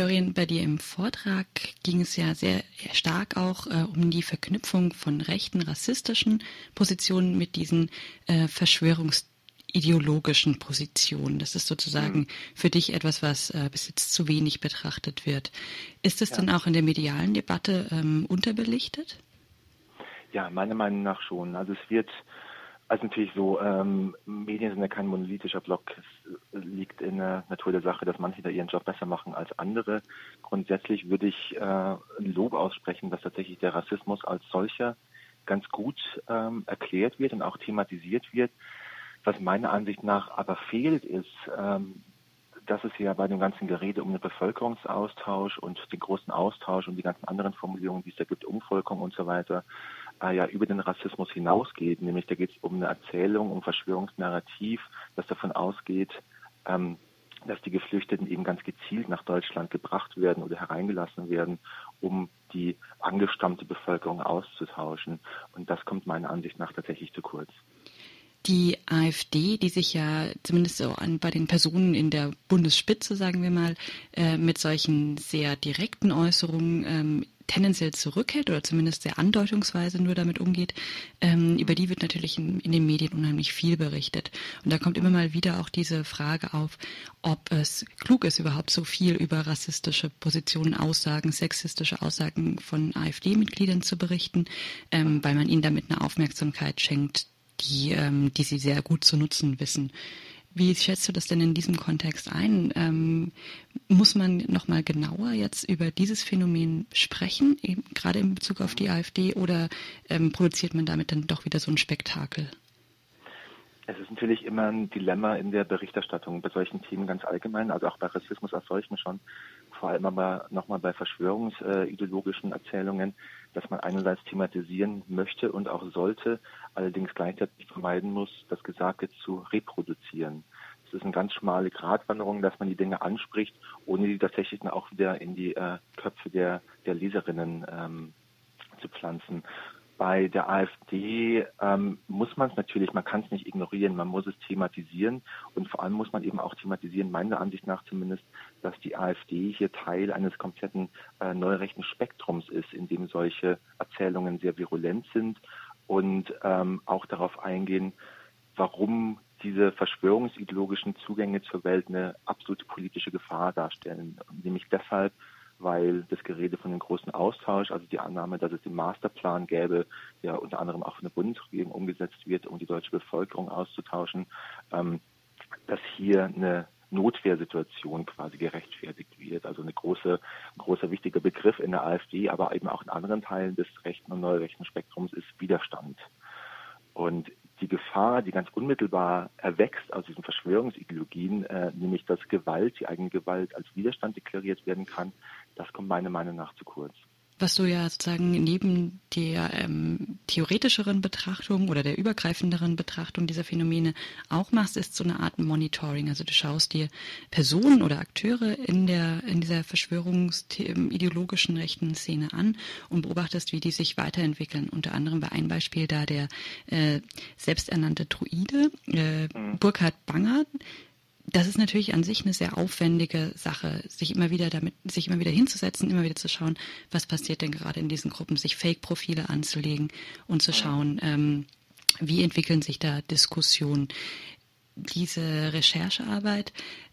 Florian, bei dir im Vortrag ging es ja sehr stark auch äh, um die Verknüpfung von rechten, rassistischen Positionen mit diesen äh, verschwörungsideologischen Positionen. Das ist sozusagen mhm. für dich etwas, was äh, bis jetzt zu wenig betrachtet wird. Ist es ja. denn auch in der medialen Debatte ähm, unterbelichtet? Ja, meiner Meinung nach schon. Also es wird also natürlich so, ähm, Medien sind ja kein monolithischer Block. Es liegt in der Natur der Sache, dass manche da ihren Job besser machen als andere. Grundsätzlich würde ich äh, ein Lob aussprechen, dass tatsächlich der Rassismus als solcher ganz gut ähm, erklärt wird und auch thematisiert wird. Was meiner Ansicht nach aber fehlt, ist, ähm, dass es ja bei dem ganzen Gerede um den Bevölkerungsaustausch und den großen Austausch und die ganzen anderen Formulierungen, die es da gibt, Umvolkung und so weiter, ja über den Rassismus hinausgeht. Nämlich da geht es um eine Erzählung, um Verschwörungsnarrativ, das davon ausgeht, ähm, dass die Geflüchteten eben ganz gezielt nach Deutschland gebracht werden oder hereingelassen werden, um die angestammte Bevölkerung auszutauschen. Und das kommt meiner Ansicht nach tatsächlich zu kurz. Die AfD, die sich ja zumindest so an, bei den Personen in der Bundesspitze, sagen wir mal, äh, mit solchen sehr direkten Äußerungen ähm, tendenziell zurückhält oder zumindest sehr andeutungsweise nur damit umgeht, ähm, über die wird natürlich in, in, den Medien unheimlich viel berichtet. Und da kommt immer mal wieder auch diese Frage auf, ob es klug ist, überhaupt so viel über rassistische Positionen, Aussagen, sexistische Aussagen von AfD-Mitgliedern zu berichten, ähm, weil man ihnen damit eine Aufmerksamkeit schenkt, die, ähm, die sie sehr gut zu nutzen wissen. Wie schätzt du das denn in diesem Kontext ein? Ähm, muss man nochmal genauer jetzt über dieses Phänomen sprechen, eben gerade in Bezug auf die AfD, oder ähm, produziert man damit dann doch wieder so ein Spektakel? Es ist natürlich immer ein Dilemma in der Berichterstattung bei solchen Themen ganz allgemein, also auch bei Rassismus als solchen schon, vor allem aber nochmal bei verschwörungsideologischen Erzählungen, dass man einerseits thematisieren möchte und auch sollte, allerdings gleichzeitig vermeiden muss, das Gesagte zu reproduzieren. Es ist eine ganz schmale Gratwanderung, dass man die Dinge anspricht, ohne die tatsächlich auch wieder in die äh, Köpfe der, der Leserinnen ähm, zu pflanzen. Bei der AfD ähm, muss man es natürlich, man kann es nicht ignorieren, man muss es thematisieren und vor allem muss man eben auch thematisieren, meiner Ansicht nach zumindest, dass die AfD hier Teil eines kompletten äh, neurechten Spektrums ist, in dem solche Erzählungen sehr virulent sind und ähm, auch darauf eingehen, warum diese verschwörungsideologischen Zugänge zur Welt eine absolute politische Gefahr darstellen. Nämlich deshalb, weil das Gerede von dem großen Austausch, also die Annahme, dass es den Masterplan gäbe, der unter anderem auch von der Bundesregierung umgesetzt wird, um die deutsche Bevölkerung auszutauschen, ähm, dass hier eine Notwehrsituation quasi gerechtfertigt wird. Also eine große, ein großer wichtiger Begriff in der AfD, aber eben auch in anderen Teilen des rechten und neurechten Spektrums ist Widerstand. Und die Gefahr, die ganz unmittelbar erwächst aus diesen Verschwörungsideologien, äh, nämlich dass Gewalt, die eigene Gewalt als Widerstand deklariert werden kann, das kommt meiner Meinung nach zu kurz. Was du ja sozusagen neben der ähm, theoretischeren Betrachtung oder der übergreifenderen Betrachtung dieser Phänomene auch machst, ist so eine Art Monitoring. Also du schaust dir Personen oder Akteure in der in dieser verschwörungsideologischen rechten Szene an und beobachtest, wie die sich weiterentwickeln. Unter anderem bei einem Beispiel da der äh, selbsternannte Druide äh, mhm. Burkhard Banger, das ist natürlich an sich eine sehr aufwendige Sache, sich immer wieder damit, sich immer wieder hinzusetzen, immer wieder zu schauen, was passiert denn gerade in diesen Gruppen, sich Fake-Profile anzulegen und zu schauen, ähm, wie entwickeln sich da Diskussionen. Diese Recherchearbeit,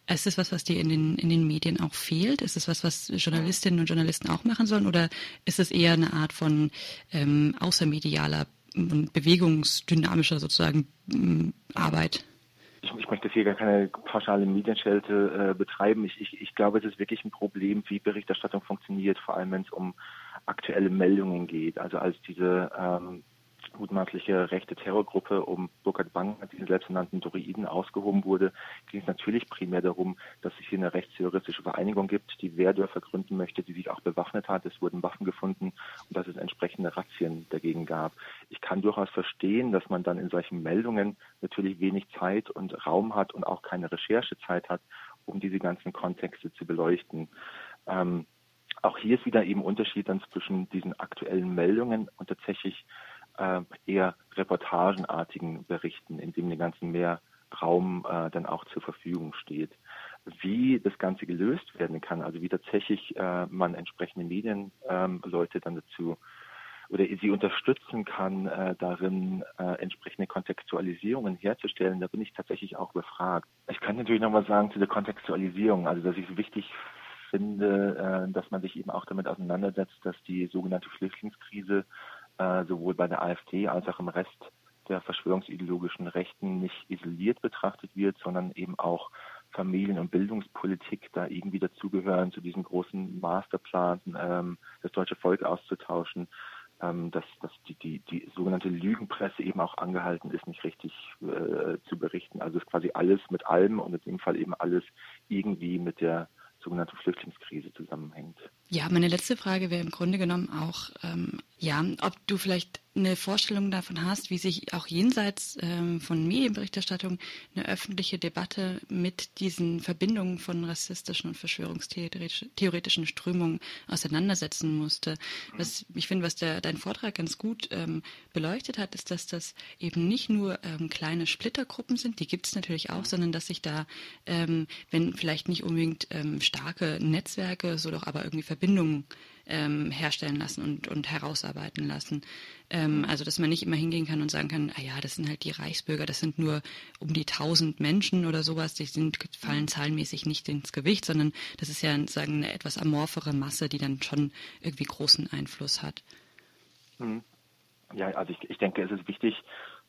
ist es was, was dir in den, in den Medien auch fehlt? Ist es was, was Journalistinnen und Journalisten auch machen sollen? Oder ist es eher eine Art von ähm, außermedialer und bewegungsdynamischer sozusagen Arbeit? Ich, ich möchte hier gar keine pauschale Medienschelte äh, betreiben. Ich, ich, ich glaube, es ist wirklich ein Problem, wie Berichterstattung funktioniert, vor allem wenn es um aktuelle Meldungen geht. Also als diese ähm, mutmaßliche rechte Terrorgruppe um Burkhard Bang, diesen selbsternannten Droiden, ausgehoben wurde, ging es natürlich primär darum, dass es hier eine rechtsterroristische Vereinigung gibt, die Wehrdörfer gründen möchte, die sich auch bewaffnet hat. Es wurden Waffen gefunden und dass es entsprechende Razzien dagegen gab. Ich kann durchaus verstehen, dass man dann in solchen Meldungen natürlich wenig Zeit und Raum hat und auch keine Recherchezeit hat, um diese ganzen Kontexte zu beleuchten. Ähm, auch hier ist wieder eben Unterschied dann zwischen diesen aktuellen Meldungen und tatsächlich äh, eher reportagenartigen Berichten, in dem den ganzen mehr Raum äh, dann auch zur Verfügung steht. wie das Ganze gelöst werden kann, also wie tatsächlich äh, man entsprechende Medienleute ähm, dann dazu oder sie unterstützen kann, äh, darin äh, entsprechende Kontextualisierungen herzustellen, da bin ich tatsächlich auch befragt. Ich kann natürlich nochmal sagen zu der Kontextualisierung, also dass ich es wichtig finde, äh, dass man sich eben auch damit auseinandersetzt, dass die sogenannte Flüchtlingskrise äh, sowohl bei der AfD als auch im Rest der verschwörungsideologischen Rechten nicht isoliert betrachtet wird, sondern eben auch Familien- und Bildungspolitik da irgendwie dazugehören, zu diesem großen Masterplan, ähm, das deutsche Volk auszutauschen ähm, dass, dass die, die, die sogenannte Lügenpresse eben auch angehalten ist, nicht richtig äh, zu berichten. Also ist quasi alles mit allem und in dem Fall eben alles irgendwie mit der sogenannten Flüchtlingskrise zusammenhängt. Ja, meine letzte Frage wäre im Grunde genommen auch, ähm, ja, ob du vielleicht eine Vorstellung davon hast, wie sich auch jenseits ähm, von Medienberichterstattung eine öffentliche Debatte mit diesen Verbindungen von rassistischen und verschwörungstheoretischen Strömungen auseinandersetzen musste. Was ich finde, was der, dein Vortrag ganz gut ähm, beleuchtet hat, ist, dass das eben nicht nur ähm, kleine Splittergruppen sind, die gibt es natürlich auch, sondern dass sich da, ähm, wenn vielleicht nicht unbedingt ähm, starke Netzwerke, so doch aber irgendwie Verbindungen ähm, herstellen lassen und, und herausarbeiten lassen. Ähm, also dass man nicht immer hingehen kann und sagen kann, ah ja, das sind halt die Reichsbürger, das sind nur um die tausend Menschen oder sowas, die sind, fallen zahlenmäßig nicht ins Gewicht, sondern das ist ja sagen, eine etwas amorphere Masse, die dann schon irgendwie großen Einfluss hat. Hm. Ja, also ich, ich denke, es ist wichtig,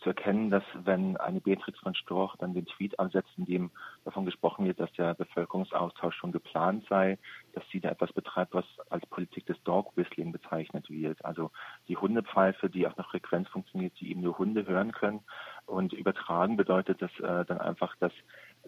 zu erkennen, dass wenn eine Beatrix von Storch dann den Tweet ansetzt, in dem davon gesprochen wird, dass der Bevölkerungsaustausch schon geplant sei, dass sie da etwas betreibt, was als Politik des Dog Whistling bezeichnet wird. Also die Hundepfeife, die auf einer Frequenz funktioniert, die eben nur Hunde hören können. Und übertragen bedeutet das äh, dann einfach, dass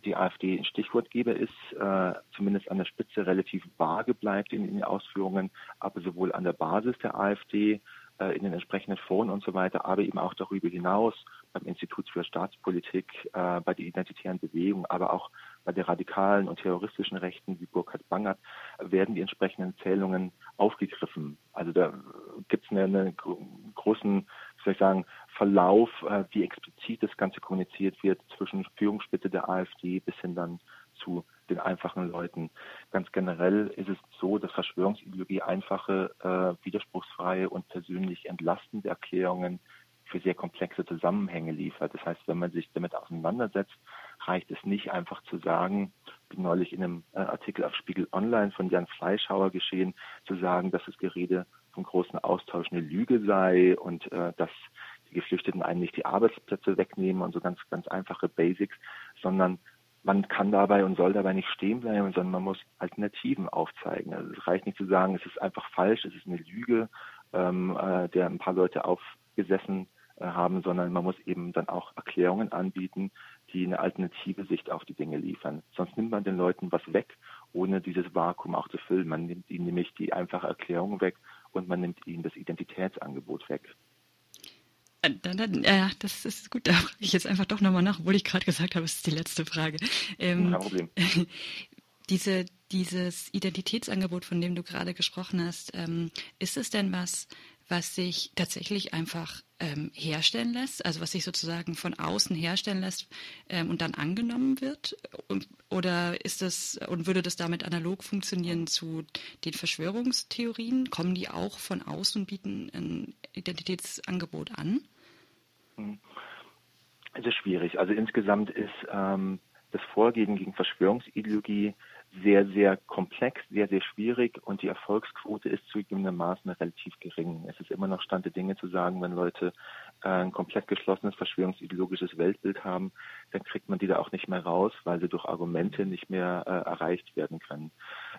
die AfD ein Stichwortgeber ist, äh, zumindest an der Spitze relativ vage bleibt in, den Ausführungen, aber sowohl an der Basis der AfD in den entsprechenden Foren und so weiter, aber eben auch darüber hinaus beim Institut für Staatspolitik, äh, bei der identitären Bewegung, aber auch bei der radikalen und terroristischen Rechten wie Burkhard Bangert werden die entsprechenden Zählungen aufgegriffen. Also da gibt es einen eine großen, soll ich sagen, Verlauf, äh, wie explizit das Ganze kommuniziert wird zwischen Führungsspitze der AfD bis hin dann zu den einfachen Leuten. Ganz generell ist es so, dass Verschwörungsideologie einfache, äh, widerspruchsfreie und persönlich entlastende Erklärungen für sehr komplexe Zusammenhänge liefert. Das heißt, wenn man sich damit auseinandersetzt, reicht es nicht einfach zu sagen, wie neulich in einem äh, Artikel auf Spiegel Online von Jan Fleischhauer geschehen, zu sagen, dass das Gerede vom großen Austausch eine Lüge sei und äh, dass die Geflüchteten einen nicht die Arbeitsplätze wegnehmen und so ganz, ganz einfache Basics, sondern man kann dabei und soll dabei nicht stehen bleiben, sondern man muss Alternativen aufzeigen. Also es reicht nicht zu sagen, es ist einfach falsch, es ist eine Lüge, ähm, äh, der ein paar Leute aufgesessen äh, haben, sondern man muss eben dann auch Erklärungen anbieten, die eine alternative Sicht auf die Dinge liefern. Sonst nimmt man den Leuten was weg, ohne dieses Vakuum auch zu füllen. Man nimmt ihnen nämlich die einfache Erklärung weg und man nimmt ihnen das Identitätsangebot weg. Äh, dann, dann, ja, das ist gut. Da frage ich jetzt einfach doch nochmal nach, obwohl ich gerade gesagt habe, es ist die letzte Frage. Ähm, Kein Problem. Diese, dieses Identitätsangebot, von dem du gerade gesprochen hast, ähm, ist es denn was, was sich tatsächlich einfach ähm, herstellen lässt, also was sich sozusagen von außen herstellen lässt ähm, und dann angenommen wird? Und, oder ist das und würde das damit analog funktionieren zu den Verschwörungstheorien? Kommen die auch von außen und bieten ein Identitätsangebot an? Hm. Es ist schwierig. Also insgesamt ist ähm, das Vorgehen gegen Verschwörungsideologie sehr, sehr komplex, sehr, sehr schwierig und die Erfolgsquote ist zugegebenermaßen relativ gering. Es ist immer noch Stand der Dinge zu sagen, wenn Leute ein komplett geschlossenes verschwörungsideologisches Weltbild haben, dann kriegt man die da auch nicht mehr raus, weil sie durch Argumente nicht mehr äh, erreicht werden können.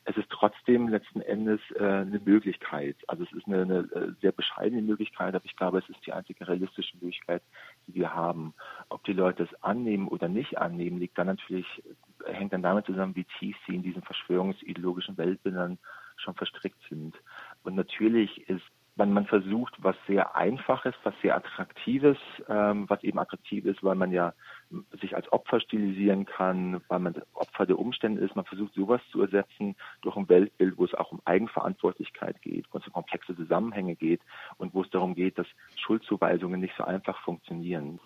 Es ist trotzdem letzten Endes äh, eine Möglichkeit. Also es ist eine, eine äh, sehr bescheidene Möglichkeit, aber ich glaube, es ist die einzige realistische Möglichkeit, die wir haben. Ob die Leute es annehmen oder nicht annehmen, liegt dann natürlich hängt dann damit zusammen, wie tief sie in diesen verschwörungsideologischen Weltbildern schon verstrickt sind. Und natürlich ist wenn man versucht, was sehr Einfaches, was sehr Attraktives, ähm, was eben attraktiv ist, weil man ja sich als Opfer stilisieren kann, weil man Opfer der Umstände ist. Man versucht sowas zu ersetzen durch ein Weltbild, wo es auch um Eigenverantwortlichkeit geht, wo es um komplexe Zusammenhänge geht und wo es darum geht, dass Schuldzuweisungen nicht so einfach funktionieren.